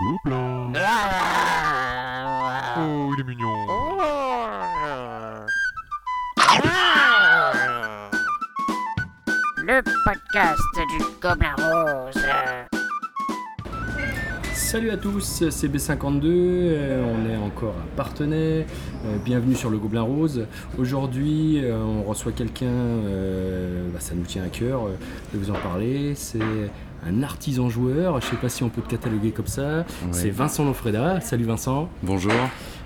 Gobelin. Oh, il est mignon. Le podcast du Gobelin Rose. Salut à tous, c'est B52, euh, on est encore à Partenay, euh, bienvenue sur le Gobelin Rose. Aujourd'hui, euh, on reçoit quelqu'un, bah, ça nous tient à cœur de vous en parler, c'est un artisan joueur, je sais pas si on peut te cataloguer comme ça, c'est Vincent Lofreda. Salut Vincent. Bonjour.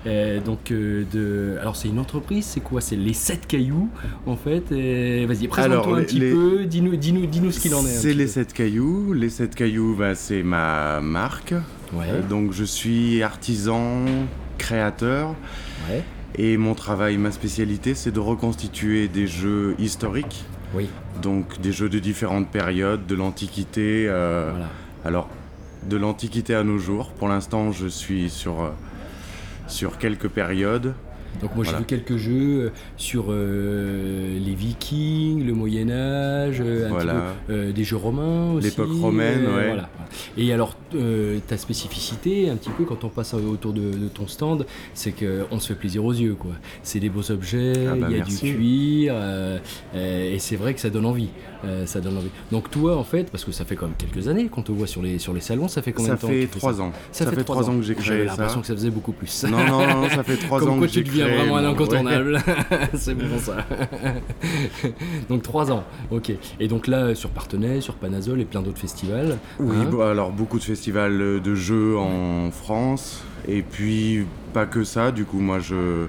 Euh, donc, euh, de... alors c'est une entreprise, c'est quoi? C'est les 7 cailloux en fait. Vas-y, présente-toi un les- petit les- peu, dis-nous dis -nous, ce qu'il en est. C'est les peu. 7 cailloux. Les 7 cailloux, bah, c'est ma marque. Ouais, Euh, donc je suis artisan, créateur. ouais, Et mon travail, ma spécialité, c'est de reconstituer des jeux historiques. Oui, Donc des jeux de différentes périodes, de l'Antiquité. euh, voilà. Alors, de l'Antiquité à nos jours. Pour l'instant, je suis sur, euh, sur quelques périodes. Donc moi j'ai vu quelques jeux euh, sur euh, les Vikings, le Moyen Âge, euh, un Voilà. petit peu, euh, des jeux romains aussi. L'époque romaine, ouais. voilà. Et alors euh, ta spécificité, un petit peu quand on passe autour de, de ton stand, c'est que on se fait plaisir aux yeux quoi. C'est des beaux objets, il Ah bah, y a merci. du cuir, euh, euh, et c'est vrai que ça donne envie. euh, ça donne envie. Donc toi en fait, parce que ça fait quand même quelques années qu'on te voit sur les sur les salons, ça fait combien Ça de temps fait que tu fais 3 ça ans. Ça, fait 3 ans que j'ai créé l'impression ça. que ça faisait beaucoup plus. Non, non, non, ça fait 3 Comme ans quoi que tu j'ai deviens créé vraiment un incontournable. c'est bon ça. donc 3 ans, ok. Et donc là, sur Partenay, sur Panazol et plein d'autres festivals. Oui, hein. bon, alors beaucoup de festivals de jeux en France, et puis pas que ça, du coup moi je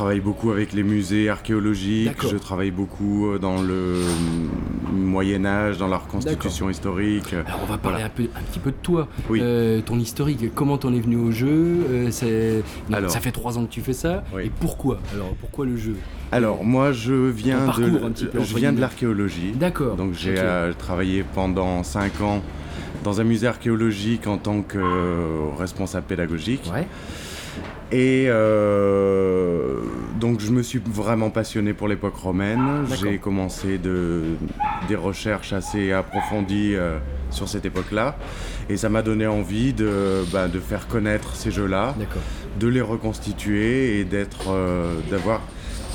travaille beaucoup avec les musées archéologiques, je travaille beaucoup euh, dans le Moyen Âge, dans la reconstitution historique. Alors on va parler Voilà. un, peu, un petit peu de toi, Oui. Euh, ton historique, comment t'en es venu au jeu euh, c'est- donc, Alors. Ça fait 3 ans que tu fais ça, Oui. et pourquoi? Alors pourquoi le jeu? Alors moi je viens de, peu, je viens de l'archéologie, D'accord. donc j'ai euh, travaillé pendant 5 ans dans un musée archéologique en tant que euh, responsable pédagogique. Ouais, Et euh, donc je me suis vraiment passionné pour l'époque romaine. J'ai commencé de, des recherches assez approfondies euh, sur cette époque-là. Et ça m'a donné envie de, bah, de faire connaître ces jeux-là, de les reconstituer et d'être, euh, d'avoir...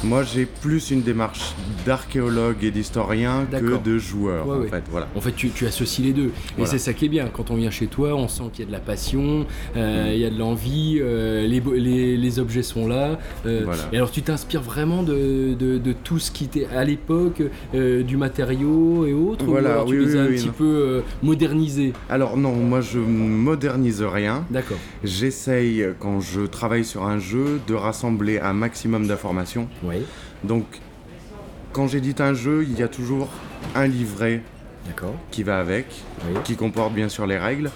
Moi j'ai plus une démarche d'archéologue et d'historien que de joueur Ouais, en ouais. fait. Voilà. En fait, tu, tu associes les deux. Et c'est ça qui est bien. Quand on vient chez toi, on sent qu'il y a de la passion, euh, il y a de l'envie, euh, les, bo- les, les objets sont là. euh, Voilà. Et alors, tu t'inspires vraiment de, de, de tout ce qui était à l'époque, du matériau et autres Voilà, ou alors tu oui, les as oui, un petit non. peu modernisés? Alors non, moi je modernise rien. D'accord. J'essaye, quand je travaille sur un jeu, de rassembler un maximum d'informations. Oui. Donc, quand j'édite un jeu, il y a toujours un livret qui va avec, Oui. qui comporte bien sûr les règles,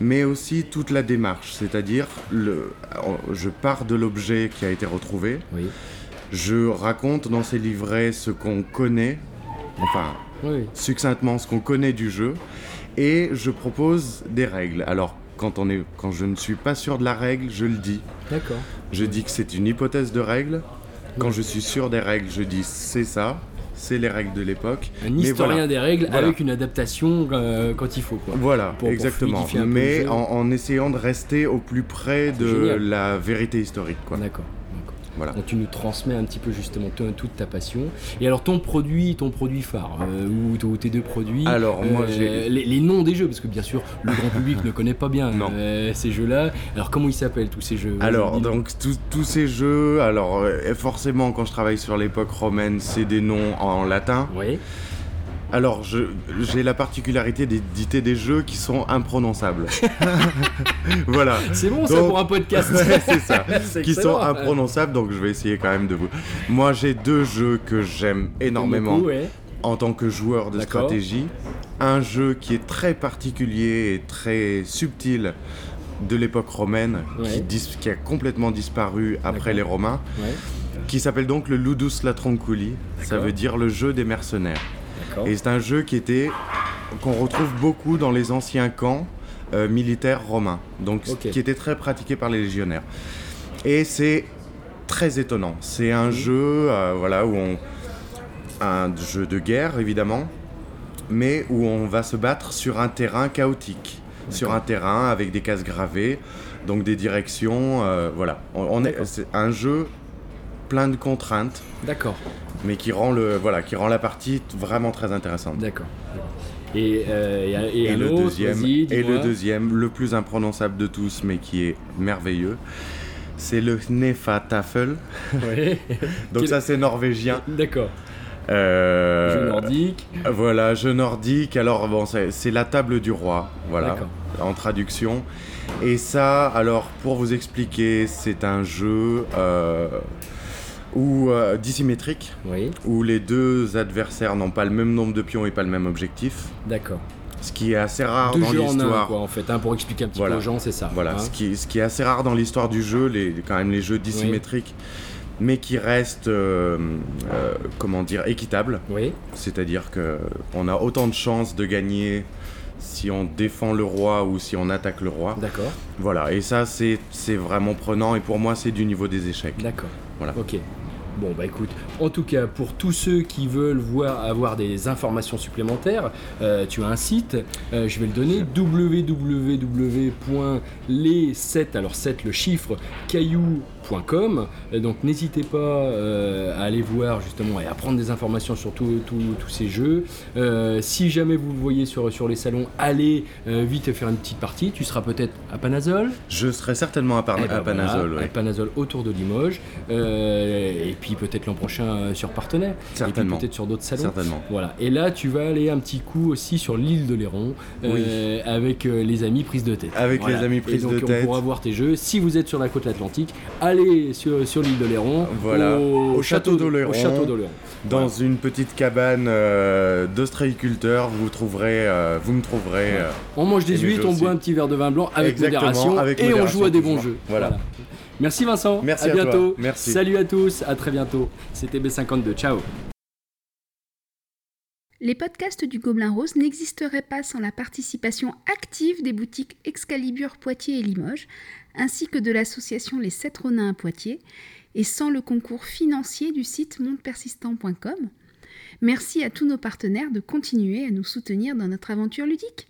mais aussi toute la démarche. C'est-à-dire, le, je pars de l'objet qui a été retrouvé, Oui. je raconte dans ces livrets ce qu'on connaît, enfin, Oui. succinctement ce qu'on connaît du jeu, et je propose des règles. Alors, quand, on est, quand je ne suis pas sûr de la règle, je le dis. D'accord. Je dis que c'est une hypothèse de règle. Quand je suis sûr des règles, je dis c'est ça, c'est les règles de l'époque. Un historien voilà. des règles Voilà. avec une adaptation euh, quand il faut. Quoi. Voilà, Pour- exactement. Mais en, en essayant de rester au plus près de génial. la vérité historique. D'accord. Voilà. Donc tu nous transmets un petit peu justement te- toute ta passion. Et alors ton produit, ton produit phare, euh, ou, tes deux produits. Alors, moi, euh, les, les noms des jeux, parce que bien sûr le grand public ne connaît pas bien Non. euh, ces jeux-là. Alors comment ils s'appellent tous ces jeux Alors, donc tous- ces jeux, alors forcément quand je travaille sur l'époque romaine, c'est des noms en latin. Oui. Alors, j'ai la particularité d'éditer des jeux qui sont imprononçables. voilà. C'est bon ça Donc- pour un podcast. Ouais, c'est ça. Qui sont imprononçables, donc je vais essayer quand même de vous. Moi, j'ai deux jeux que j'aime énormément ouais. en tant que joueur de stratégie. Un jeu qui est très particulier et très subtil de l'époque romaine, Ouais. qui, qui a complètement disparu après les Romains, qui s'appelle donc le Ludus Latronculi. Ça veut dire le jeu des mercenaires. Et c'est un jeu qui était qu'on retrouve beaucoup dans les anciens camps euh, militaires romains, donc qui était très pratiqué par les légionnaires. Et c'est très étonnant. C'est un Mhm. jeu, euh, voilà, où on un jeu de guerre évidemment, mais où on va se battre sur un terrain chaotique. sur un terrain avec des cases gravées, donc des directions. euh, voilà, on, on est, c'est un jeu plein de contraintes, D'accord, mais qui rend le, voilà, qui rend la partie vraiment très intéressante. d'accord. Et, euh, et et Et, le autre, deuxième, et le deuxième, le plus imprononçable de tous, mais qui est merveilleux, c'est le Hnefatafel. Ouais. Donc Quel- ça c'est norvégien. D'accord. Euh, Jeu nordique. Voilà, jeu nordique. Alors bon, c'est la table du roi, voilà, D'accord. en traduction. Et ça, alors pour vous expliquer, c'est un jeu euh, où euh, dissymétrique, Oui, où les deux adversaires n'ont pas le même nombre de pions et pas le même objectif, d'accord. ce qui est assez rare Deux dans en l'histoire. quoi, en fait, hein, pour expliquer un petit Voilà. peu aux gens, c'est ça. Voilà, hein. ce, qui, ce qui est assez rare dans l'histoire du jeu, les, quand même les jeux dissymétriques, mais qui restent, euh, euh, comment dire, équitables. Oui, C'est-à-dire que on a autant de chances de gagner si on défend le roi ou si on attaque le roi. d'accord, Voilà, et ça c'est vraiment prenant et pour moi c'est du niveau des échecs. d'accord. Voilà. Ok. Bon bah écoute, en tout cas pour tous ceux qui veulent voir avoir des informations supplémentaires, euh, tu as un site, euh, je vais le donner www.les7 alors 7 le chiffre caillou.com. Euh, donc n'hésitez pas euh, à aller voir justement et à prendre des informations sur tous ces jeux. Si jamais vous le voyez sur, sur les salons, allez vite faire une petite partie. Tu seras peut-être à Panazol? Je serai certainement à, Eh ben à Panazol, voilà, ouais. à Panazol autour de Limoges. Et puis peut-être l'an prochain euh, sur Partenay. Certainement. Et puis peut-être sur d'autres salons. certainement. Voilà. Et là, tu vas aller un petit coup aussi sur l'île de Léron euh, avec euh, les amis prise de tête. Avec Voilà. les amis Et prise donc, de on tête. pourra voir tes jeux. Si vous êtes sur la côte atlantique, allez sur, sur l'île de Léron. Voilà. Au, Au château d'Oléron. Au château d'Oléron. Dans une petite cabane euh, d'ostréiculteurs, vous trouverez, vous me trouverez. On mange 18, jeux on boit un petit verre de vin blanc avec Exactement, modération avec et on joue à des bons jeux. Voilà. Merci Vincent. Merci à à toi. bientôt. Merci. Salut à tous. À très bientôt. C'était B52. Ciao. Les podcasts du Gobelin Rose n'existeraient pas sans la participation active des boutiques Excalibur Poitiers et Limoges, ainsi que de l'association Les Sept Ronins à Poitiers, et sans le concours financier du site mondepersistant.com. Merci à tous nos partenaires de continuer à nous soutenir dans notre aventure ludique.